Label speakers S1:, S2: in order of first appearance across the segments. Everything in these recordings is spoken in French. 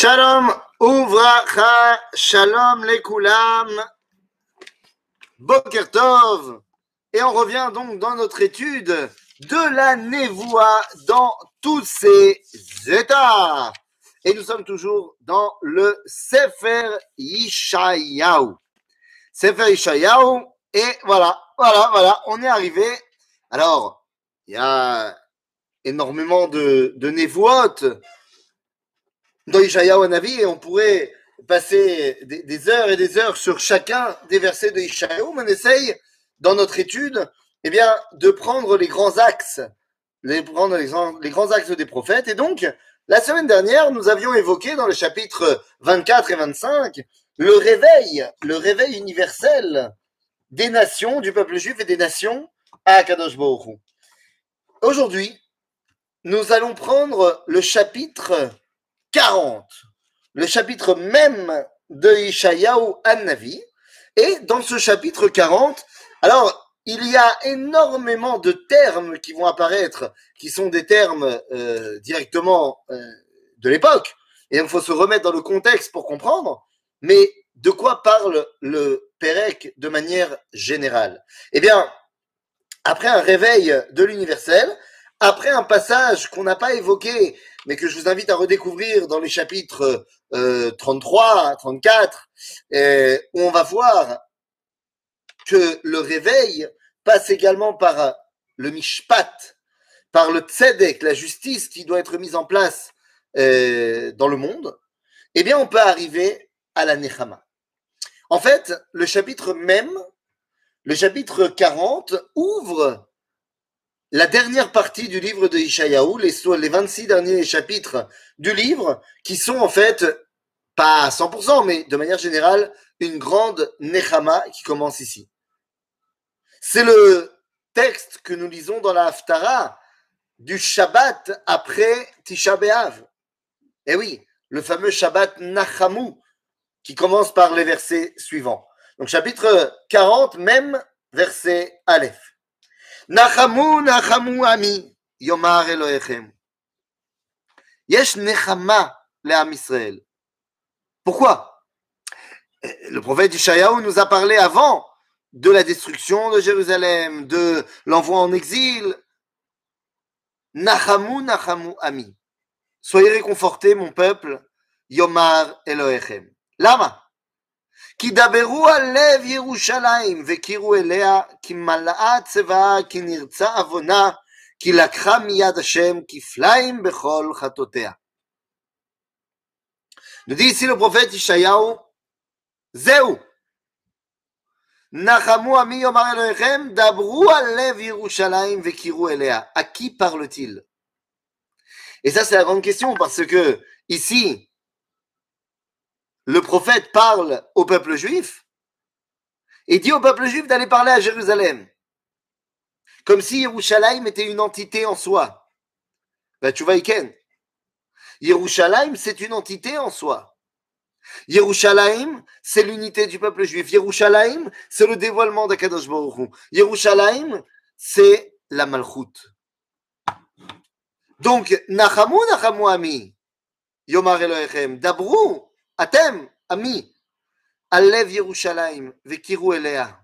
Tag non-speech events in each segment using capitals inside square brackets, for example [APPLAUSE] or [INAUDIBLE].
S1: Shalom Uvracha, Shalom Lekulam, Boker Tov. Et on revient donc dans notre étude de la Névoie dans tous ses états. Et nous sommes toujours dans le Sefer Yishayahu. Sefer Yishayahu, et voilà, voilà, voilà, on est arrivé. Alors, il y a énormément de, de dans Navi et on pourrait passer des, heures et des heures sur chacun des versets de mais on essaye dans notre étude eh bien, de prendre les grands axes, prendre les, grands axes des prophètes. Et donc, la semaine dernière, nous avions évoqué dans le chapitre 24 et 25 le réveil, le réveil universel des nations, du peuple juif et des nations à Kadosh Baruch Aujourd'hui, nous allons prendre le chapitre 40, le chapitre même de Ishayahu An-Navi. Et dans ce chapitre 40, alors, il y a énormément de termes qui vont apparaître, qui sont des termes euh, directement euh, de l'époque. Et il faut se remettre dans le contexte pour comprendre. Mais de quoi parle le Pérec de manière générale? Eh bien, après un réveil de l'universel, après un passage qu'on n'a pas évoqué, mais que je vous invite à redécouvrir dans les chapitres 33, 34, où on va voir que le réveil passe également par le mishpat, par le tzedek, la justice qui doit être mise en place euh, dans le monde, eh bien on peut arriver à la nechama. En fait, le chapitre même, le chapitre 40, ouvre la dernière partie du livre de Ishayahu, les, les 26 derniers chapitres du livre, qui sont en fait, pas à 100%, mais de manière générale, une grande Nechama qui commence ici. C'est le texte que nous lisons dans la Haftara du Shabbat après Tisha B'Av. Eh oui, le fameux Shabbat Nachamu, qui commence par les versets suivants. Donc chapitre 40, même verset Aleph. נחמו נחמו עמי, יאמר אלוהיכם. יש נחמה לעם ישראל. Pourquoi Le prophète Ishayahu nous a parlé avant de la destruction de Jérusalem, de l'envoi en exil. Nachamu, Nachamu, Ami. Soyez réconfortés, mon peuple. Yomar Elohechem. Lama. כי דברו על לב ירושלים וקירו אליה, כי מלאה צבאה, כי נרצה עוונה, כי לקחה מיד השם כפליים בכל חטאותיה. Nous dit ici le prophète Ishayahu, זהו. נחמו עמי יאמר אלוהיכם, דברו על לב ירושלים וקירו אליה. À qui parle-t-il Et ça, c'est la grande question, parce que ici, le prophète parle au peuple juif et dit au peuple juif d'aller parler à Jérusalem. Comme si Yerushalayim était une entité en soi. Ben, tu vois, Iken. Yerushalayim, c'est une entité en soi. Yerushalayim, c'est l'unité du peuple juif. Yerushalayim, c'est le dévoilement d'Akadosh Baruch Yerushalayim, c'est la malchoute. Donc, Nachamu, Nachamu Ami, Yomar Elohechem, Dabrou, Ami, Alev Yerushalayim, vekiru elea.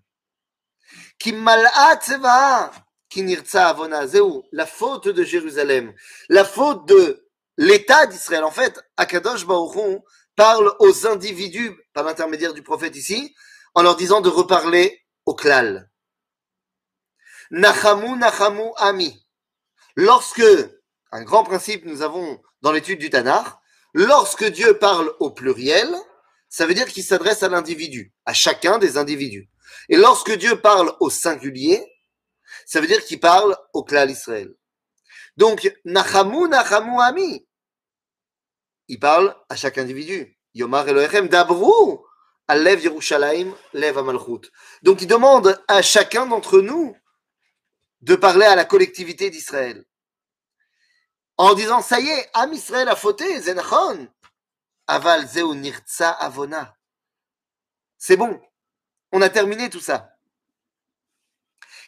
S1: Ki mal'at tseva, ki nirtza avona. Zéou, la faute de Jérusalem, la faute de l'État d'Israël. En fait, Akadosh Baruch parle aux individus, par l'intermédiaire du prophète ici, en leur disant de reparler au klal. Nachamu, Nachamu, ami. Lorsque, un grand principe nous avons dans l'étude du Tanakh, Lorsque Dieu parle au pluriel, ça veut dire qu'il s'adresse à l'individu, à chacun des individus. Et lorsque Dieu parle au singulier, ça veut dire qu'il parle au clan Israël. Donc, Nachamu, Nachamu, Ami. Il parle à chaque individu. Yomar Elohechem, Dabru, Alev Yerushalayim, Lev Amalchut. Donc, il demande à chacun d'entre nous de parler à la collectivité d'Israël en disant ça y est, Am Israël a fauté, Zenachon. Aval zeu nirtza avona. C'est bon, on a terminé tout ça.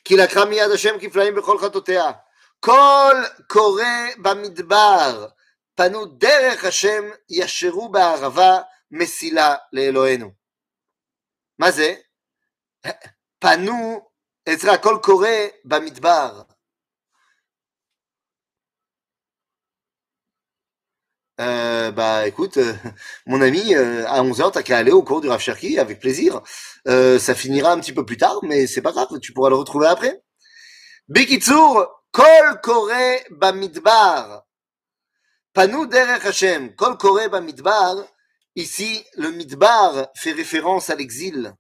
S1: Kilakra miyad Hashem kiflaim bechol chatotea. Kol kore bamidbar. פנו דרך השם ישרו בערבה מסילה לאלוהינו. מה זה? [LAUGHS] פנו, אצלך הכל קורה במדבר. Euh, bah écoute, euh, [LAUGHS] mon ami, euh, à 11h, t'as qu'à aller au cours du Rav avec plaisir. Euh, ça finira un petit peu plus tard, mais c'est pas grave, tu pourras le retrouver après. Bekitsur, Kol Kore Bamidbar. Panou Derech Hashem, Kol Kore Bamidbar. Ici, le Midbar fait référence à l'exil.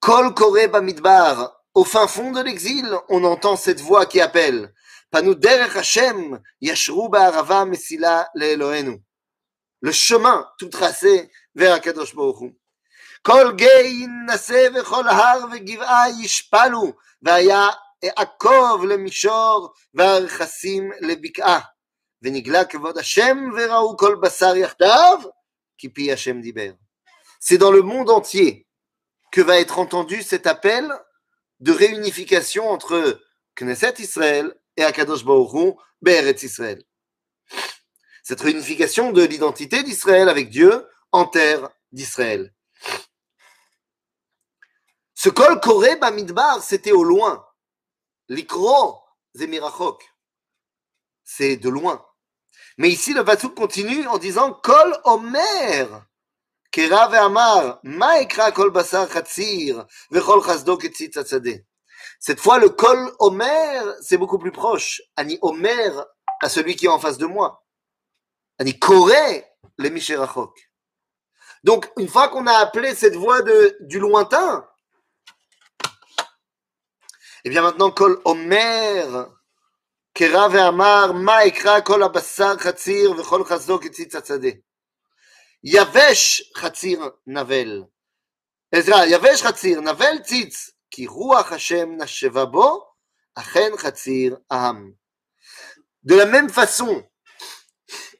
S1: Kol Kore Bamidbar. Au fin fond de l'exil, on entend cette voix qui appelle. Panou derech Hashem, yashru ba'arava mesila le'elohenu. Le chemin tout tracé vers Akadosh Baruch Hu. כל גיא ינסה וכל הר וגבעה ישפלו, והיה עקוב למישור והרכסים לבקעה. ונגלה כבוד השם וראו כל בשר יחדיו, כי פי השם דיבר. C'est dans le monde entier que va être entendu cet appel de réunification entre Knesset Israël et Akadosh Baruch Hu, Be'eretz Israël. Cette réunification de l'identité d'Israël avec Dieu en terre d'Israël. Ce kol koré bamidbar, c'était au loin. L'ikro, zemirachok. C'est de loin. Mais ici, le Vatsuk continue en disant kol omer. Kera ve'amar, ma ekra kol basar chatzir, vechol chazdo ketzitz atzadeh. Cette fois, le kol omer, c'est beaucoup plus proche. Ani omer à celui qui est en face de moi. Ani koré, le misherachok. Donc, une fois qu'on a appelé cette voix de, du lointain, et bien maintenant, Kol Omer, Kera ve'amar, ma ekra kol abasar chatzir v'chol chazdo ketzitz atzadeh. Yavesh chatzir navel. Ezra, Yavesh chatzir, navel tzitz, ruach Hashem nasheva bo, achen. De la même façon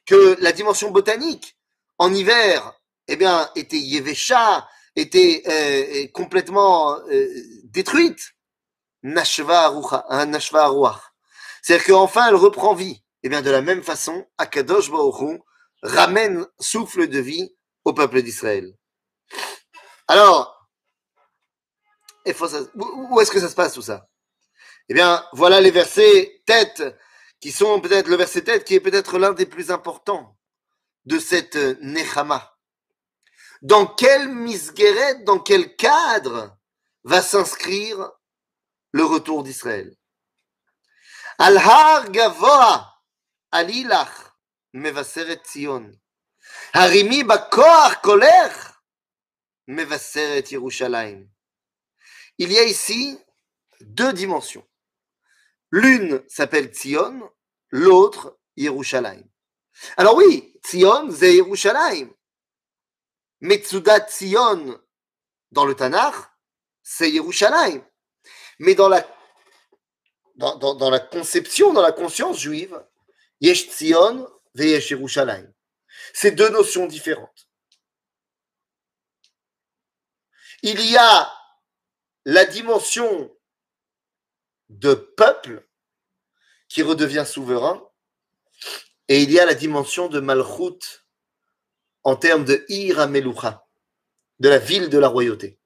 S1: que la dimension botanique, en hiver, eh bien, était Yevesha, était euh, complètement euh, détruite, Nashva Aruach. C'est-à-dire qu'enfin elle reprend vie. Et bien de la même façon, Akadosh ramène souffle de vie au peuple d'Israël. Alors, où est-ce que ça se passe tout ça? Eh bien, voilà les versets tête qui sont peut-être le verset tête qui est peut-être l'un des plus importants de cette Nechama. Dans quel misgueret, dans quel cadre va s'inscrire le retour d'Israël? Al-Har Gavoa, Alilach, Mevaseret Zion. Harimi Bakoach Kolech, Mevaseret Yerushalayim. Il y a ici deux dimensions. L'une s'appelle Zion, l'autre Yerushalayim. Alors oui, Zion, c'est Yerushalayim. Metsudat Zion, dans le Tanakh, c'est Yerushalayim. Mais dans la, conception, dans la conscience juive, Yesh Tzion ve Yesh Yerushalayim. C'est deux notions différentes. Il y a la dimension de peuple qui redevient souverain, et il y a la dimension de Malchut en termes de Ir de la ville de la royauté.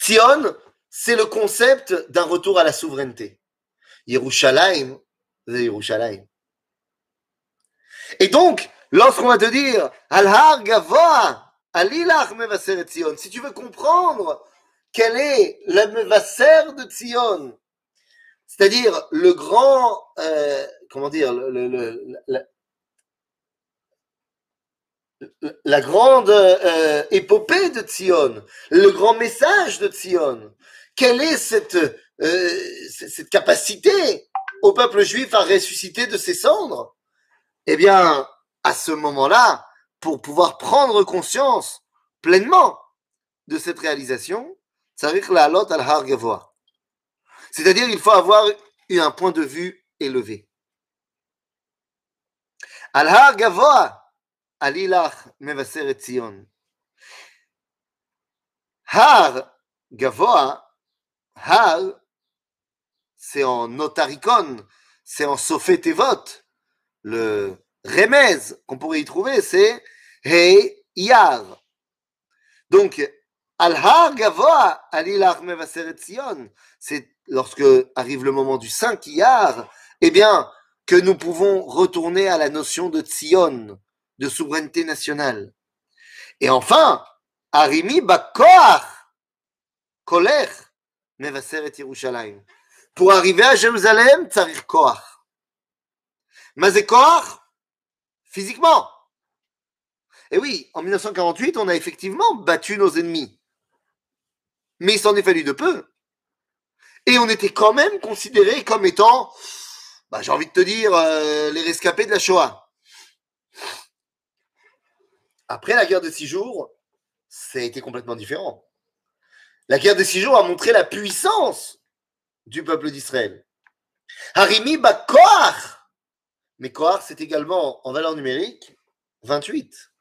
S1: Tzion, c'est le concept d'un retour à la souveraineté. Yerushalayim, Yerushalayim. Et donc, lorsqu'on va te dire Al-Har si tu veux comprendre quel est le Mevaser de Tzion, c'est-à-dire le grand, euh, comment dire, la grande euh, épopée de Tzion, le grand message de Tzion, quelle est cette, euh, cette capacité au peuple juif à ressusciter de ses cendres? Eh bien, à ce moment-là, pour pouvoir prendre conscience pleinement de cette réalisation, al C'est-à-dire, il faut avoir eu un point de vue élevé. Al-Har Gavoa, Alilach Mevaser Tzion. Har Gavoa, Hal, c'est en notaricon, c'est en sophet vote. le remez qu'on pourrait y trouver, c'est Hey Yar. Donc, Al-Har Gavoa, Alilach Mevaseret Sion, c'est lorsque arrive le moment du 5 Iyar, eh bien, que nous pouvons retourner à la notion de Tzion, de souveraineté nationale. Et enfin, Arimi Bakoar, Koler, Mevaseret Yerushalayim. Pour arriver à Jérusalem, Tzarir Koach. Mazé Physiquement. Et oui, en 1948, on a effectivement battu nos ennemis. Mais il s'en est fallu de peu. Et on était quand même considérés comme étant, bah, j'ai envie de te dire, euh, les rescapés de la Shoah. Après la guerre de six jours, ça a été complètement différent. La guerre de six jours a montré la puissance du peuple d'Israël. Harimi Bakoar. Mais Koar, c'est également en valeur numérique 28.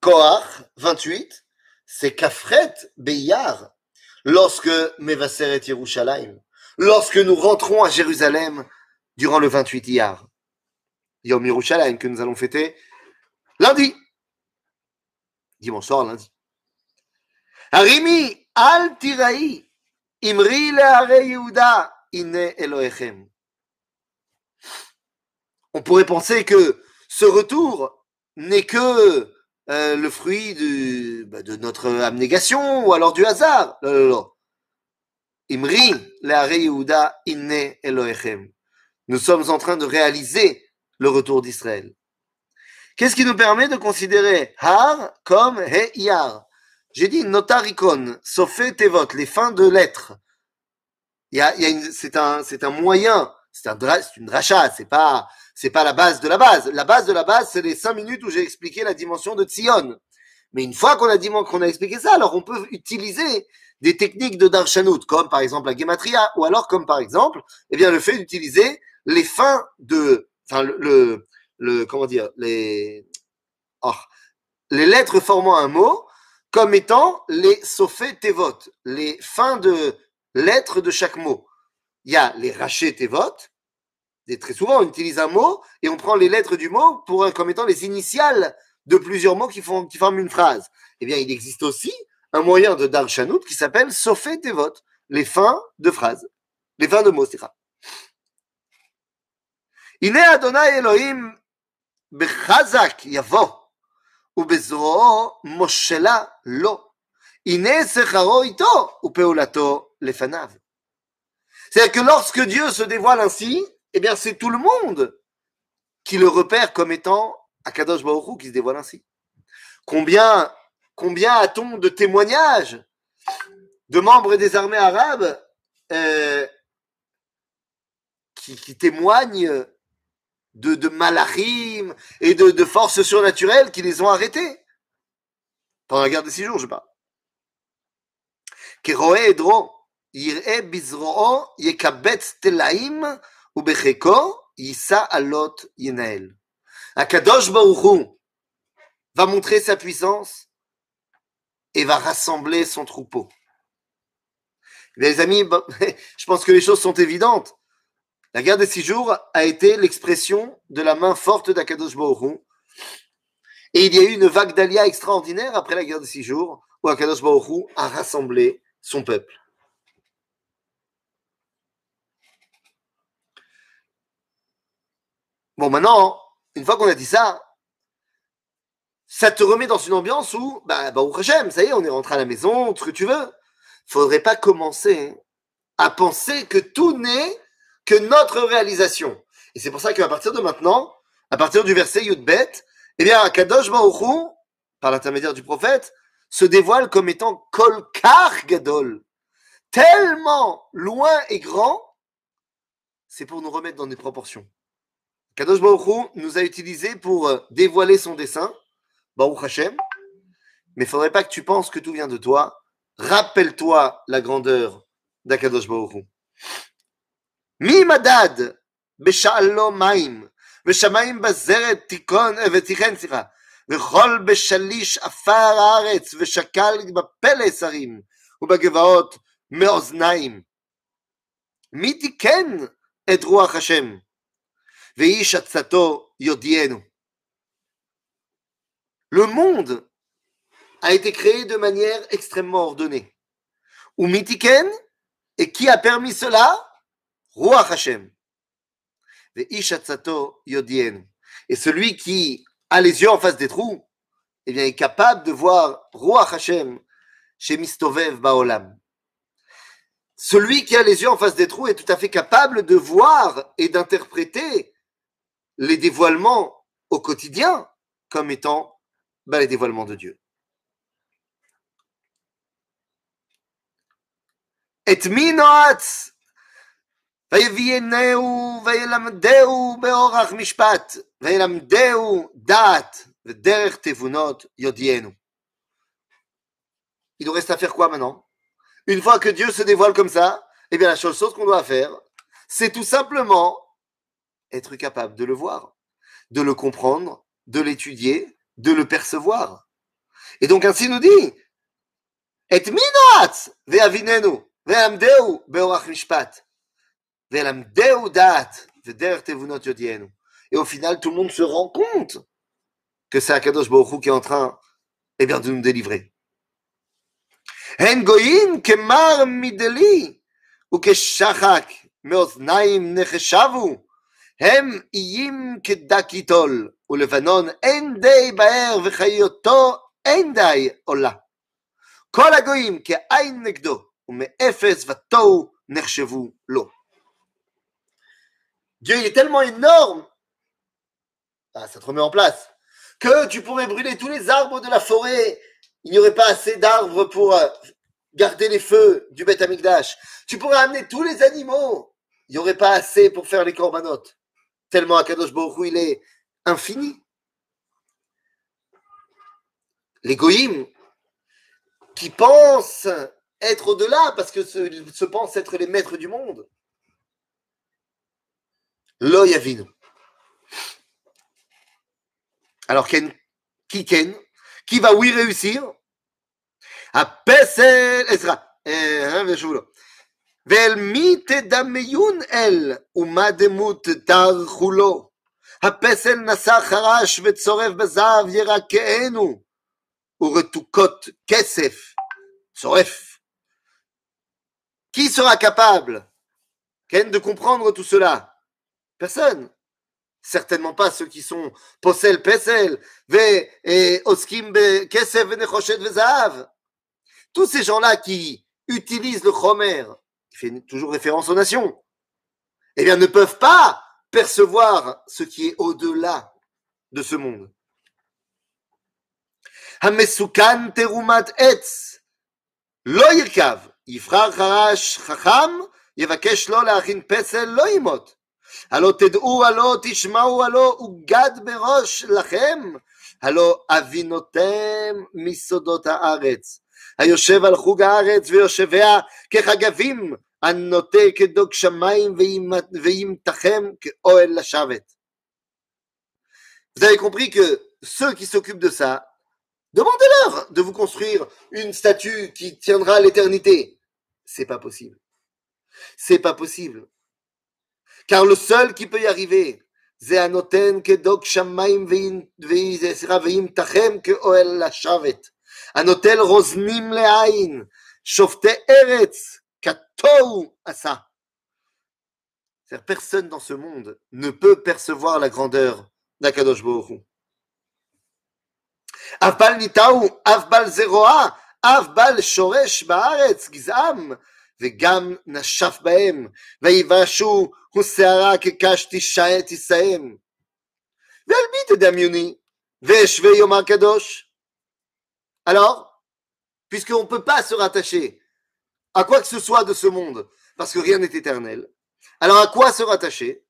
S1: Koar 28, c'est Kafret Beyar lorsque Mevaseret Yerushalayim, lorsque nous rentrons à Jérusalem durant le 28 Iyar, Yom Yerushalayim que nous allons fêter lundi, dimanche soir lundi. Harimi al tirai imri le Yehuda ine Elohechem. On pourrait penser que ce retour n'est que euh, le fruit de, bah, de notre abnégation ou alors du hasard. Inne. Nous sommes en train de réaliser le retour d'Israël. Qu'est-ce qui nous permet de considérer Har comme He Yar J'ai dit notarikon, sofé tevot, les fins de lettres. Il y a, c'est un, c'est un moyen, c'est c'est une dracha, c'est pas, c'est pas la base de la base. La base de la base, c'est les cinq minutes où j'ai expliqué la dimension de Tzion. Mais une fois qu'on a dit qu'on a expliqué ça, alors on peut utiliser des techniques de darshanut, comme par exemple la gematria, ou alors comme par exemple, eh bien, le fait d'utiliser les fins de, enfin, le, le, comment dire, les, oh, les lettres formant un mot, comme étant les sofé tevot, les fins de lettres de chaque mot. Il y a les rachés tevot, et très souvent, on utilise un mot et on prend les lettres du mot pour, comme étant les initiales de plusieurs mots qui, font, qui forment une phrase. Eh bien, il existe aussi un moyen de Darshanut qui s'appelle Sofet Tevot, les fins de phrases, les fins de mots, c'est ça. הנה Adonai Elohim בחזק יבוא, ובזרועו מושלה לו. הנה שכרו איתו, ופעולתו לפניו. C'est-à-dire que lorsque Dieu se dévoile ainsi, eh bien, c'est tout le monde qui le repère comme étant Akadosh Baruch qui se dévoile ainsi. Combien, a-t-on de témoignages de membres des armées arabes euh, qui, témoignent de, de malachim et de, forces surnaturelles qui les ont arrêtés pendant la guerre des six jours, je parle. Telaim, Yissa Alot Yenael. Akadosh va montrer sa puissance et va rassembler son troupeau. Les amis, je pense que les choses sont évidentes. La guerre des six jours a été l'expression de la main forte d'Akadosh Baruch Et il y a eu une vague d'Alia extraordinaire après la guerre des six jours où Akadosh Baruch a rassemblé son peuple. Bon, maintenant, une fois qu'on a dit ça, ça te remet dans une ambiance où, bah, bah ça y est, on est rentré à la maison, ce que tu veux. Faudrait pas commencer à penser que tout n'est que notre réalisation. Et c'est pour ça qu'à partir de maintenant, à partir du verset Yudbet, eh bien, Kadosh Baruch par l'intermédiaire du prophète, se dévoile comme étant Kolkar Gadol. Tellement loin et grand, c'est pour nous remettre dans des proportions. Kadosh Baruch nous a utilisé pour euh, dévoiler son dessin, Baruch Hashem. Mais il ne faudrait pas que tu penses que tout vient de toi. Rappelle-toi la grandeur d'Akadosh Baruch Hu. Mi madad בשעלו מים, ושמיים בזרת תיכון ותיכן סליחה, וכל בשליש עפר הארץ, ושקל בפלס הרים, ובגבעות מאוזניים. מי תיקן את רוח השם? Le monde a été créé de manière extrêmement ordonnée. Ou mitiken, et qui a permis cela? Ruach Hashem. Et celui qui a les yeux en face des trous, eh bien, est capable de voir Ruach Hashem chez Mistovev Baolam. Celui qui a les yeux en face des trous est tout à fait capable de voir et d'interpréter les dévoilements au quotidien comme étant bah, les dévoilements de Dieu. Et minoat ויביאנהו וילמדהו באורח משפט, וילמדהו דעת ודרך תבונות יודיענו. Il nous reste à faire quoi maintenant Une fois que Dieu se dévoile comme ça, eh bien la seule chose qu'on doit faire, c'est tout simplement être capable de le voir, de le comprendre, de l'étudier, de le percevoir. Et donc ainsi nous dit, et minat ve'avinenu ve'amdeu be'orach mishpat ve'lamdeu dat ve'der tevunot yodienu. Et au final, tout le monde se rend compte que c'est Akadosh Baruch Hu qui est en train eh bien, de nous délivrer. Hen goyin kemar mideli ou keshachak meoznaim necheshavu הם איים כדק יטול ולבנון אין די באר וחיותו אין די עולה כל הגויים כעין נגדו ומאפס ותוהו נחשבו לו Dieu il est tellement énorme ah, ça te remet en place que tu pourrais brûler tous les arbres de la forêt il n'y aurait pas assez d'arbres pour euh, garder les feux du Beth Amikdash. Tu pourrais amener tous les animaux. Il n'y aurait pas assez pour faire les corbanotes. tellement Akadosh Baruch il est infini. Les qui pensent être au-delà parce que se, se pensent être les maîtres du monde. Lo. Alors qui ken, qui va oui réussir? À Pesel Ezra. Eh, hein, ואל מי תדמיון אל, ומה דמות תערכו לו? הפסל נשא חרש וצורף בזהב ירקענו, ורתוקות כסף צורף. Qui sera capable Ken, de comprendre tout cela Personne. certainement pas ceux qui sont posel pesel, ve et oskim be kesef venechoshet vezav. Tous ces gens-là qui utilisent le chomer, qui fait toujours référence aux nations, eh bien ne peuvent pas percevoir ce qui est au-delà de ce monde. המסוכן תרומת עץ לא ירכב, יבחר חרש חכם, יבקש לו להכין פסל, לא ימות. הלא תדעו, הלא תשמעו, הלא הוגד בראש לכם, הלא אבינותם מסודות הארץ. היושב על חוג הארץ ויושביה כחגבים, הנוטה כדוג שמיים וימתחם כאוהל לשבת. Vous avez compris que ceux qui s'occupent de ça, demandez-leur de vous construire une statue qui tiendra à l'éternité. C'est pas possible. C'est pas possible. car le seul qui peut y arriver, c'est Anoten kedok shamaim veim tachem ke oel lashavet. Anotel roznim leain, shofte eretz, katou asa. Personne dans ce monde ne peut percevoir la grandeur d'Akadosh Baruch Avbal nitaou, avbal zeroa, avbal shoresh baaretz, gizam, וגם נשף בהם, ויבשו ושערה כקש תישאם. ועל מי תדמיוני? ואשווה יאמר קדוש. Alors, puisqu'on ne peut pas se rattacher à quoi que ce soit de ce monde, parce que rien n'est éternel, alors à quoi se rattacher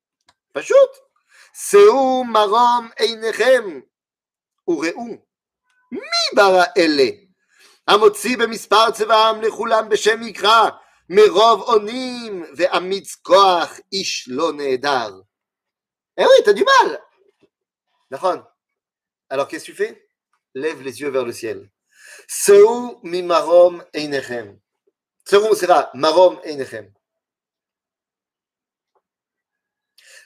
S1: פשוט. שאו מרום עיניכם וראו מי ברא אלה המוציא במספר צבאם לכולם בשם מקרא Merov onim ve'amitz koach ish lo nehedar. Eh oui, t'as du mal. D'accord. Alors qu'est-ce que tu fais Lève les yeux vers le ciel. Seu mi marom einechem. Seu sera marom einechem.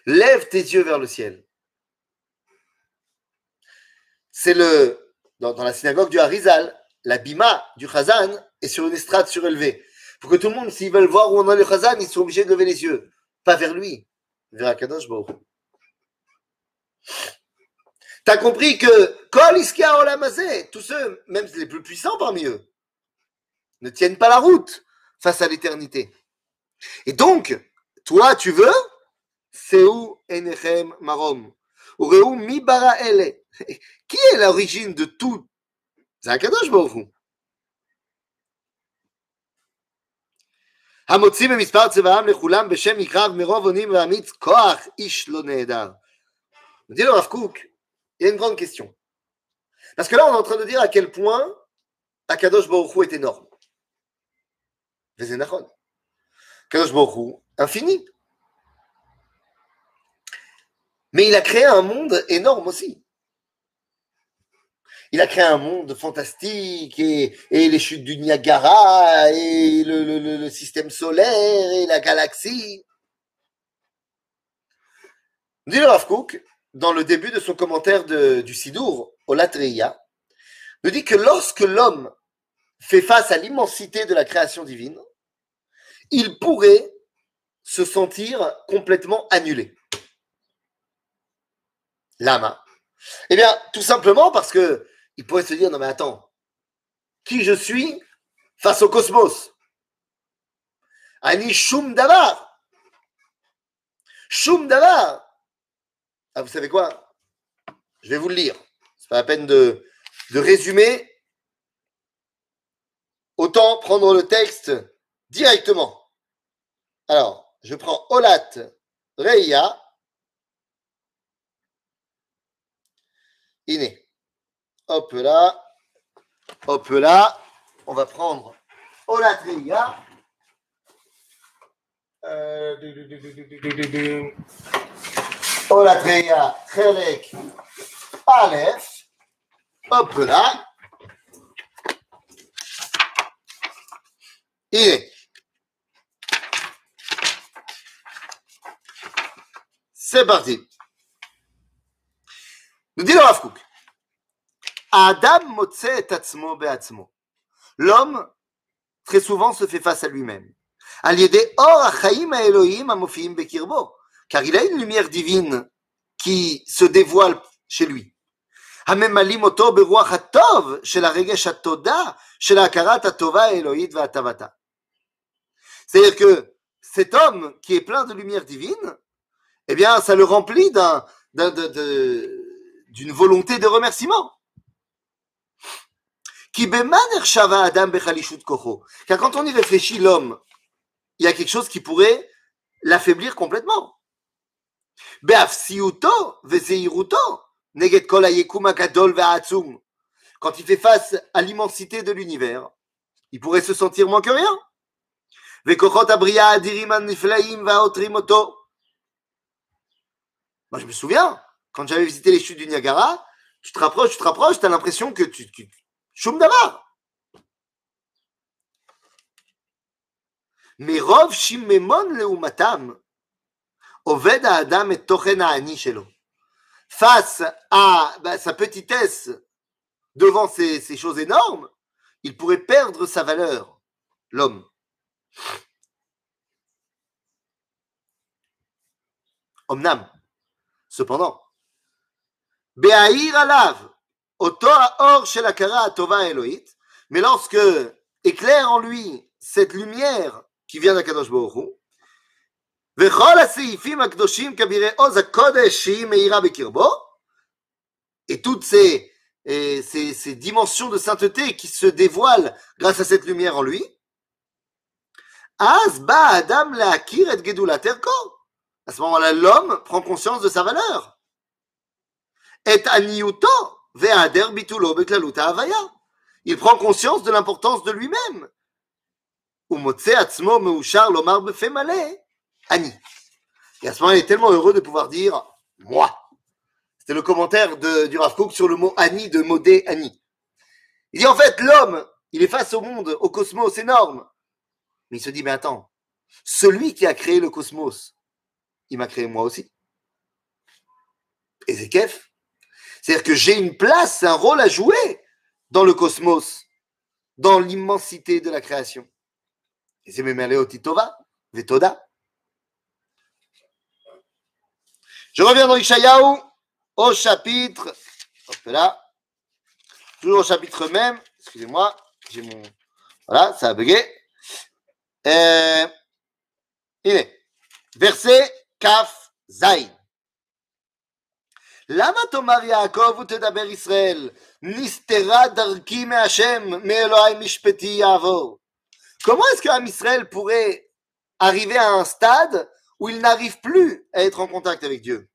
S1: Lève tes yeux vers le ciel. C'est le, dans, la synagogue du Harizal, la bima du Chazan est sur une estrade surélevée. Pour que tout le monde, s'ils veulent voir où on a le Chazan, ils sont obligés de lever les yeux. Pas vers lui, vers Akadosh Baruch. T'as compris que Kol Iskia Olamazé, tous ceux, même les plus puissants parmi eux, ne tiennent pas la route face à l'éternité. Et donc, toi, tu veux Seu Enechem Marom. Ureu Mi Bara Ele. [LAUGHS] Qui est l'origine de tout זה הקדוש ברוך הוא. המוציא במספר צבאם לכולם בשם מקרב מרוב אונים ואמיץ כוח איש לא נהדר. Me dit le Rav Kook, il y a une grande question. Parce que là, on est en train de dire à quel point Akadosh Baruchou est énorme. Vezenachon. Akadosh Baruchou, infini. Mais il a créé un monde énorme aussi. Il a créé un monde fantastique et, les chutes du Niagara et le, système solaire et la galaxie. Dit le Rav dans le début de son commentaire du Sidour, au Latreia, nous dit que lorsque l'homme fait face à l'immensité de la création divine, il pourrait se sentir complètement annulé. Lama. Eh bien, tout simplement parce que il pourrait se dire non mais attends, qui je suis face au cosmos? Ani Shum Davar. Shum Davar. Ah, vous savez quoi? Je vais vous le lire. C'est pas la peine de, de résumer. Autant prendre le texte directement. Alors, je prends Olat Reya. Iné. Hop là. Hop là. On va prendre Olat Reya. Euh, Olatreya, Chelek, Aleph. Hop là. Et c'est parti. Nous dit le Rav Adam motse et atzmo beatzmo. L'homme, très souvent, se fait face à lui-même. Al yede or achaim elohim amofiim bekirbo car il a une lumière divine qui se dévoile chez lui. C'est-à-dire que cet homme qui est plein de lumière divine, eh bien, ça le remplit d'une volonté de remerciement. Car quand on y réfléchit, l'homme, il y a quelque chose qui pourrait l'affaiblir complètement. Quand il fait face à l'immensité de l'univers, il pourrait se sentir moins que rien. Moi, je me souviens, quand j'avais visité les chutes du Niagara, tu te rapproches, tu te rapproches, tu as l'impression que tu. tu d'avar. Mais Rov Shimemon Leumatam, Oved Adam et Tochen Ani Shelo. Face à bah, sa petitesse devant ces, choses énormes, il pourrait perdre sa valeur, l'homme. Omnam. Cependant, Be'ahir alav, oto tova Elohit, mais lorsque éclaire en lui cette lumière qui vient d'Akadosh Baruch et toutes ces, et ces, ces, dimensions de sainteté qui se dévoilent grâce à cette lumière en lui. À ce moment-là, l'homme prend conscience de sa valeur. Et Il prend conscience de l'importance de lui-même. Ani. Et à ce moment-là, il est tellement heureux de pouvoir dire moi. C'était le commentaire de, du Rav sur le mot ani de Modé Ani. Il dit en fait, l'homme, il est face au monde, au cosmos énorme. Mais il se dit, mais attends, celui qui a créé le cosmos, il m'a créé moi aussi. Et. C'est-à-dire que j'ai une place, un rôle à jouer dans le cosmos, dans l'immensité de la création. Et c'est Titova, Vetoda. Je reviens dans Ishayahu au chapitre, hop là, toujours au chapitre même, excusez-moi, j'ai mon, voilà, ça a bugué. Euh, il est, verset Kaf Zain. למה תאמר יעקב ותדבר ישראל, נסתרה דרכי מהשם, מאלוהי משפטי יעבור. Comment est-ce qu'un Israël pourrait arriver à un stade où il n'arrive plus à être en contact avec Dieu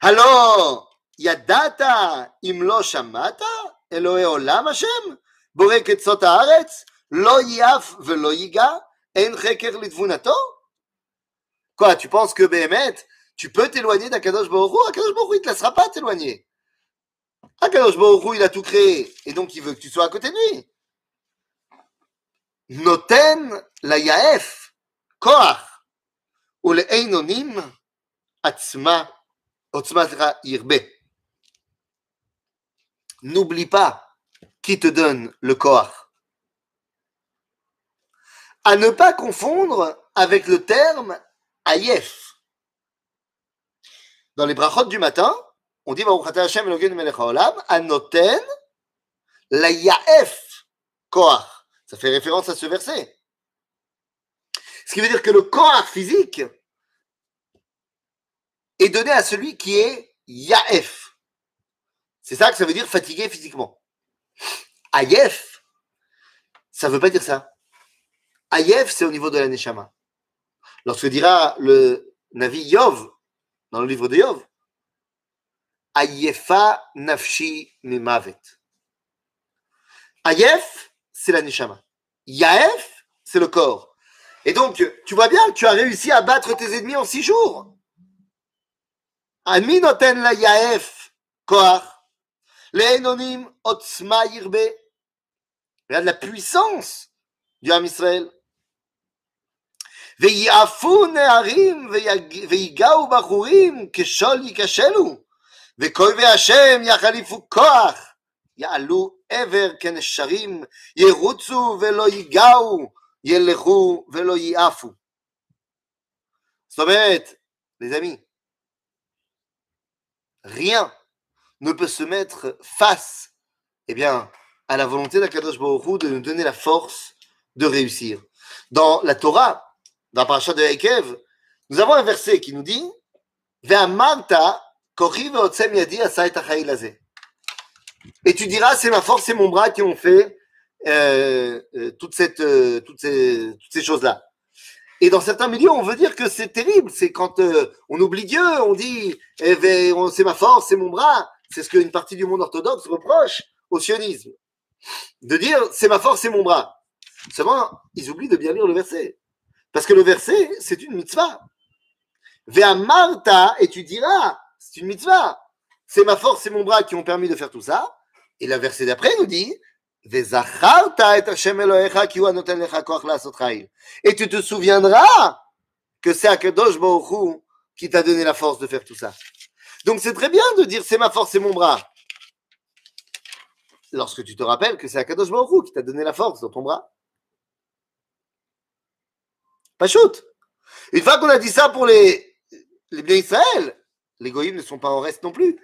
S1: Alors, yadata im lo shamata, Elohe olam Hashem, borek et sot haaretz, lo yaf velo yiga, en cheker litvunato Quoi, tu penses que Béhémet, tu peux t'éloigner d'Akadosh Baruch Akadosh Baruch il ne te laissera pas t'éloigner. Akadosh Baruch il a tout créé, et donc il veut que tu sois à côté de lui. Noten la yaef, koach, ou le einonim, atzma, otzma irbe. N'oublie pas qui te donne le koach. À ne pas confondre avec le terme ayef. Dans les brachot du matin, on dit Hashem Elokeinu melech haolam, anoten la yaef koach. Ça fait référence à ce verset. Ce qui veut dire que le koach physique est donné à celui qui est yaef. C'est ça que ça veut dire fatigué physiquement. Ayef, ça ne veut pas dire ça. Ayef, c'est au niveau de la neshama. Lorsque dira le Navi Yov, dans le livre de Yov. Ayefa nafshi mimavet. Ayef, c'est la neshama. Yaef, c'est le corps. Et donc, tu vois bien que tu as réussi à battre tes ennemis en six jours. Ami noten la yaef koach. Le'enonim otzma yirbe. Regarde la puissance du Ham Israël. ויעפו נערים ויגעו בחורים כשול ייכשלו, וכאובי השם יחליפו כוח, יעלו עבר כנשרים, ירוצו ולא ייגעו, ילכו ולא ייעפו. זאת אומרת, les amis, rien ne peut se mettre face, eh bien, à la volonté d'Akadosh Baruch Hu de nous donner la force de réussir. Dans la Torah, dans la paracha de Ekev, nous avons un verset qui nous dit Et tu diras, c'est ma force et mon bras qui ont fait euh, euh, toute cette, euh, toutes ces, toutes ces choses-là. Et dans certains milieux, on veut dire que c'est terrible. C'est quand on oublie Dieu, on dit eh ben, c'est ma force, c'est mon bras. C'est ce qu'une partie du monde orthodoxe reproche au sionisme. De dire c'est ma force, c'est mon bras. Seulement, ils oublient de bien lire le verset. Parce que le verset, c'est une mitzvah. Marta, et tu diras, c'est une mitzvah. C'est ma force et mon bras qui ont permis de faire tout ça. Et le verset d'après nous dit, et tu te souviendras que c'est Akadosh Baruch qui t'a donné la force de faire tout ça. Donc c'est très bien de dire c'est ma force et mon bras. Lorsque tu te rappelles que c'est Akadosh Baruch qui t'a donné la force dans ton bras. Pas shoot. Une fois qu'on a dit ça pour les, les biens Israël, les goyim ne sont pas en reste non plus.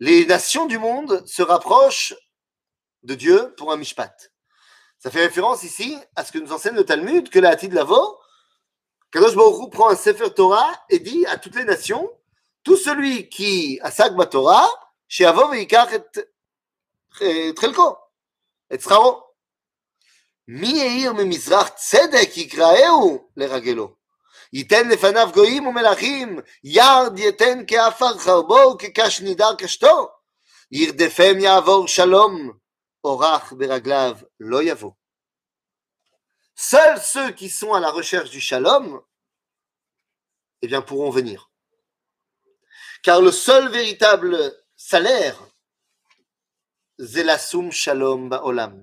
S1: Les nations du monde se rapprochent de Dieu pour un mishpat. Ça fait référence ici à ce que nous enseigne le Talmud, que la Hatid Lavo, Kadosh Baruch prend un Sefer Torah et dit à toutes les nations, tout celui qui a Torah, Torah, שיבוא ויקח את, את חלקו, את שכרו. מי יאיר ממזרח צדק יקראהו לרגלו. ייתן לפניו גויים ומלכים, ירד ייתן כעפר חרבו וכקש נידר קשתו. ירדפם יעבור שלום, אורח ברגליו לא יבוא. Seuls ceux qui sont à la recherche du shalom, eh bien, pourront venir. Car le seul véritable salaire זה לשום שלום בעולם.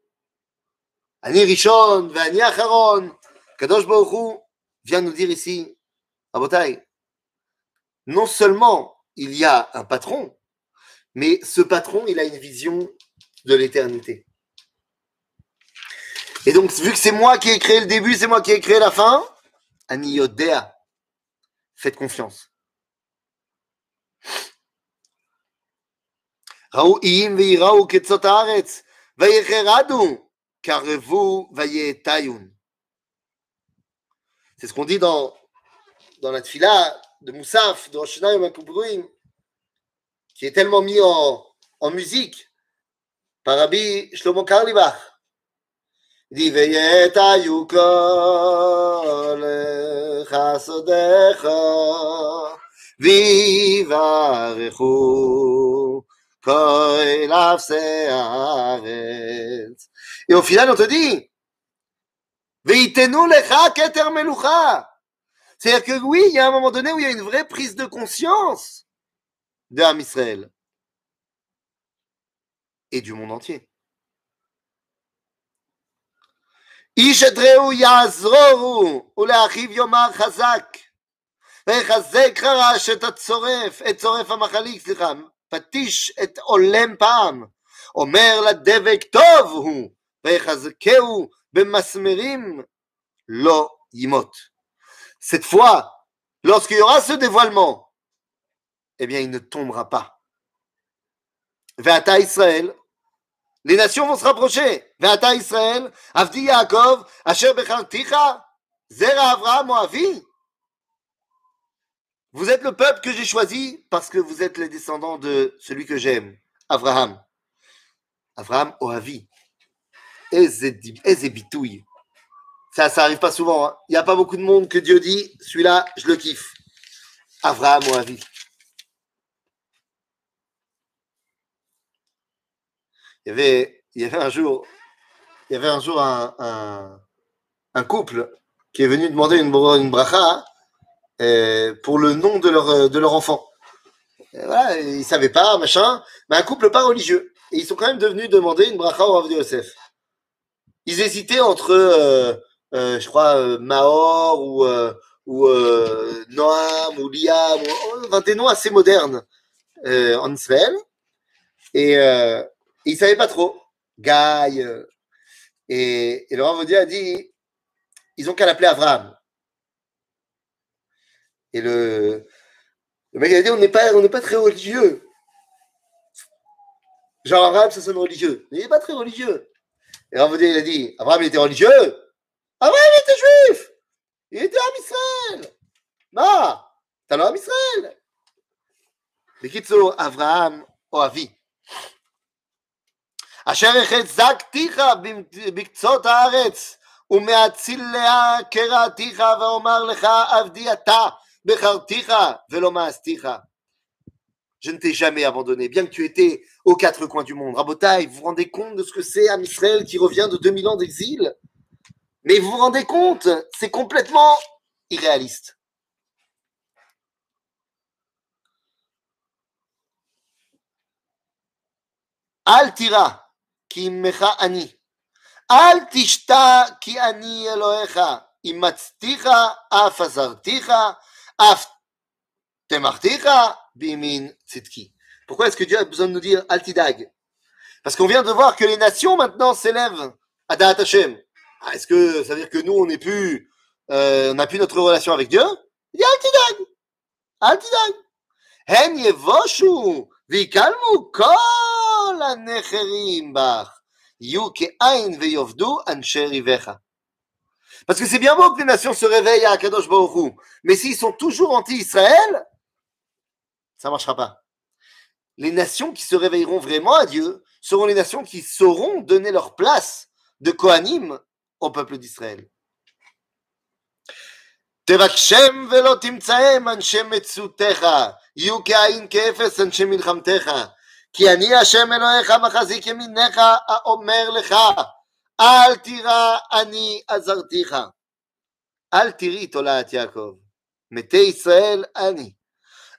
S1: Ani Rishon, Vani Acharon, Kadosh Baruchu vient nous dire ici, à Botaï, non seulement il y a un patron, mais ce patron, il a une vision de l'éternité. Et donc, vu que c'est moi qui ai créé le début, c'est moi qui ai créé la fin, Ani Yodea, faites confiance. Raou קרבו ויתיון. C'est ce qu'on dit dans, dans la tfila de Moussaf, de Rosh Hashanah Yom qui est tellement mis en, en musique par Rabbi Shlomo Karlibach. Il dit ויתיו כל חסדיך ויברכו כל אפסי הארץ. Et au final, on te dit, ויתנו לך כתר מלוכה. C'est-à-dire que oui, il y a un moment donné où il y a une vraie prise de conscience de Ham Israël et du monde entier. איש את רעהו יעזרורו ולאחיו יאמר חזק ויחזק חרש את הצורף, את צורף המחליק, סליחה, פטיש את עולם פעם, אומר לדבק טוב הוא, Cette fois, lorsqu'il y aura ce dévoilement, eh bien, il ne tombera pas. Ve'ata Israël, les nations vont se rapprocher. Ve'ata Israël, Avdi Yaakov, Asher Becharticha, Zera Avraham, Avi. Vous êtes le peuple que j'ai choisi parce que vous êtes les descendants de celui que j'aime, Avraham. Avraham Oavi. Ezebitouille. Ça, ça arrive pas souvent. hein. Il n'y a pas beaucoup de monde que Dieu dit, celui-là, je le kiffe. Abraham Oavi. Il y avait, il y avait un jour, il y avait un jour un, un, couple qui est venu demander une, bra- une bracha euh, pour le nom de leur, de leur enfant. Voilà, ils ne savaient pas, machin, mais un couple pas religieux. Et ils sont quand même devenus demander une bracha au Rav Yosef. Ils hésitaient entre, euh, euh, je crois, euh, Mahor ou, euh, ou Noam ou Liam, ou, des noms assez modernes en Israël. Et ils ne savaient pas trop. Guy. et, et Rav Odia a dit ils ont qu'à l'appeler Abraham. Et le, le mec a dit on n'est pas, pas très religieux. Genre Abraham, ça sonne religieux. Mais il n'est pas très religieux. Et Rav Odia, il a dit Abraham il était religieux Abraham il était juif Il était à Israël Ma T'as l'homme Israël בקיצור, אברהם אוהבי. אשר החזקתיך בקצות הארץ, ומהציליה קראתיך, ואומר לך עבדי אתה, בחרתיך ולא מאסתיך. Je ne t'ai jamais abandonné, bien que tu étais aux quatre coins du monde. Rabotai, vous vous rendez compte de ce que c'est un Israël qui revient de 2000 ans d'exil? Mais vous vous rendez compte, c'est complètement irréaliste. Al tira, ki mecha ani. Al tishta, ki ani Elohecha. Imatzticha, af azarticha, af temarticha, bimin tzidki. Pourquoi est-ce que Dieu a besoin de nous dire altidag? Parce qu'on vient de voir que les nations maintenant s'élèvent à Da'at Hashem. Ah, est-ce que ça veut dire que nous, on n'est plus, euh, n'a plus notre relation avec Dieu? Il dit altidag altidag. Hen yevoshu vikalmu kol anecherim bach. Yu veyovdu ansher ivecha. Parce que c'est bien beau que les nations se réveillent à Kadosh Baruch mais s'ils sont toujours anti-Israël, ça ne marchera pas. Les nations qui se réveilleront vraiment à Dieu seront les nations qui sauront donner leur place de Kohanim au peuple d'Israël. תבקשם ולא תמצאם אנשי מצותך, יהיו כעין כאפס אנשי מלחמתך, כי אני השם אלוהיך מחזיק ימינך האומר לך, אל תירא אני עזרתיך. אל תראי תולעת יעקב, מתי ישראל אני,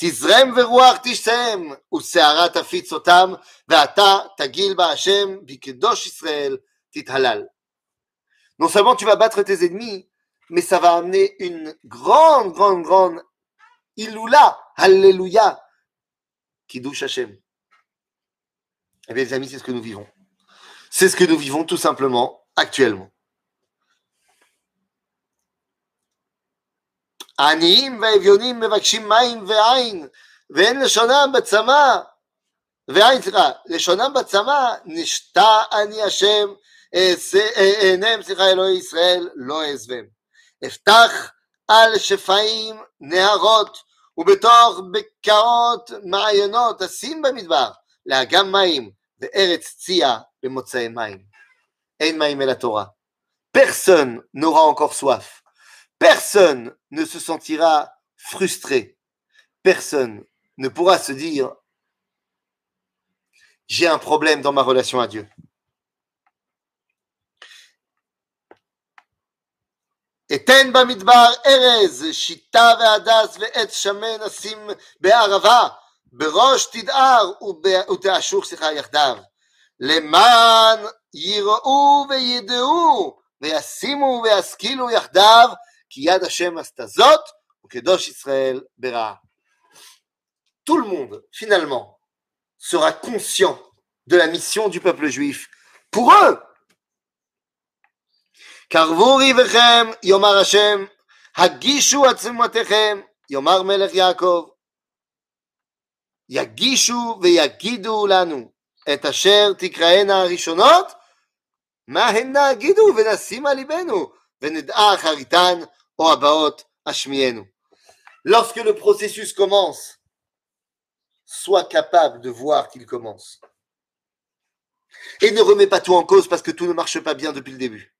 S1: תזרם ורוח תשתהם, וסערה תפיץ אותם, ואתה תגיל בהשם, בקדוש ישראל תתהלל. Non seulement tu vas battre tes ennemis, mais ça va amener une grande, grande, grande Iloula, Alléluia, Kiddush Hashem. Eh bien, les amis, c'est ce que nous vivons. C'est ce que nous vivons tout simplement actuellement. העניים והאביונים מבקשים מים ועין, ואין לשונם בצמא, ועין, סליחה, לשונם בצמא, נשתה אני השם, עיניהם, סליחה, אלוהי ישראל, לא אעזבם. אפתח על שפעים נהרות, ובתוך בקעות מעיינות, אשים במדבר, לאגם מים, בארץ צייה במוצאי מים. אין מים אל התורה. Personne n'aura encore soif. Personne ne se sentira frustré. Personne ne pourra se dire j'ai un problème dans ma relation à Dieu. אתן במדבר ארז, שיטה והדס ועץ שמן אשים בערבה, בראש תדער ותאשוך סליחה יחדיו. למען יראו וידעו וישימו וישכילו יחדיו, כי יד השם עשתה זאת, וקדוש ישראל ברעה. Tout le monde, finalement, sera conscient de la mission du peuple juif. Pour eux, קרבו ריבכם, יאמר השם, הגישו עצמותיכם, יאמר מלך יעקב. יגישו ויגידו לנו את אשר תקראנה הראשונות, מה הן נגידו ונשים על ליבנו, ונדע אחריתן או הבאות השמיענו. Oh, Lorsque le processus commence, sois capable de voir qu'il commence. Et ne remets pas tout en cause parce que tout ne marche pas bien depuis le début.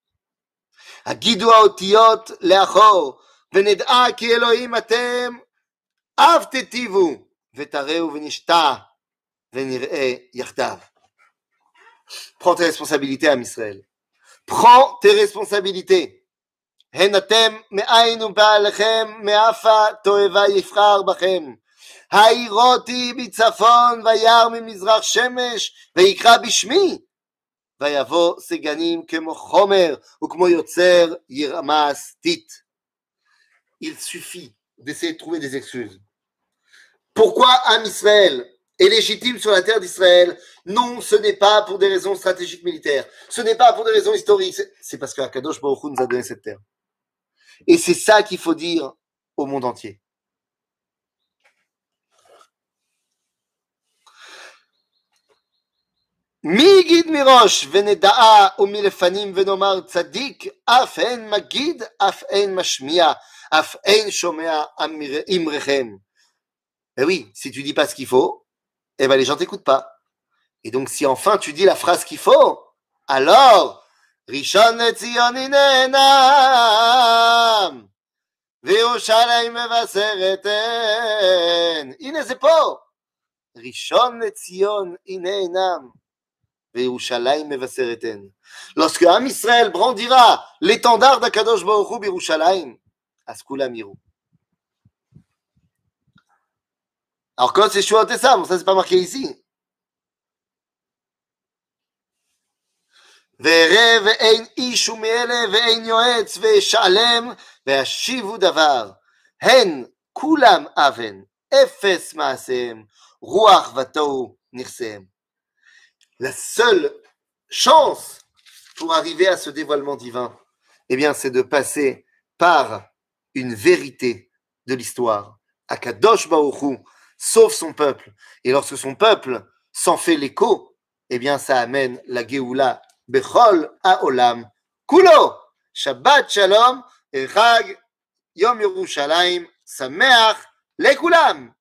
S1: Prends tes responsabilités, Amisraël. Prends tes responsabilités. הן אתם מאין ובא לכם, מאפה תועבה יבחר בכם. העירותי בצפון וירא ממזרח שמש, ויקרא בשמי, ויבוא סגנים כמו חומר וכמו יוצר ירמס tit. Il suffit d'essayer de trouver des excuses. Pourquoi Am Israël est légitime sur la terre d'Israël Non, ce n'est pas pour des raisons stratégiques militaires. Ce n'est pas pour des raisons historiques. C'est parce que Akadosh Baruch Hu nous a donné cette terre. Et c'est ça qu'il faut dire au monde entier. מי יגיד מראש ונדעה ומלפנים ונאמר צדיק אף אין מגיד אף אין משמיע אף אין שומע אמריכם. Eh oui, si tu dis pas ce qu'il faut, eh ben les gens t'écoutent pas. Et donc si enfin tu dis la phrase qu'il faut, alors ראשון לציון הנהנם וירושלים מבשרת הן. הנה זה פה. ראשון לציון הנהנם Lorsque Am Israël brandira l'étendard d'Akadosh Baruch Hu Birushalayim, Askulam Yiru. Alors quand c'est Shuot ça, bon ça c'est pas marqué ici. La seule chance pour arriver à ce dévoilement divin, eh bien, c'est de passer par une vérité de l'histoire. Akadosh Baoru sauve son peuple. Et lorsque son peuple s'en fait l'écho, eh bien, ça amène la Géoula Bechol Haolam Kulo. Shabbat Shalom et Chag Yom Yerushalayim Sameach Lekulam.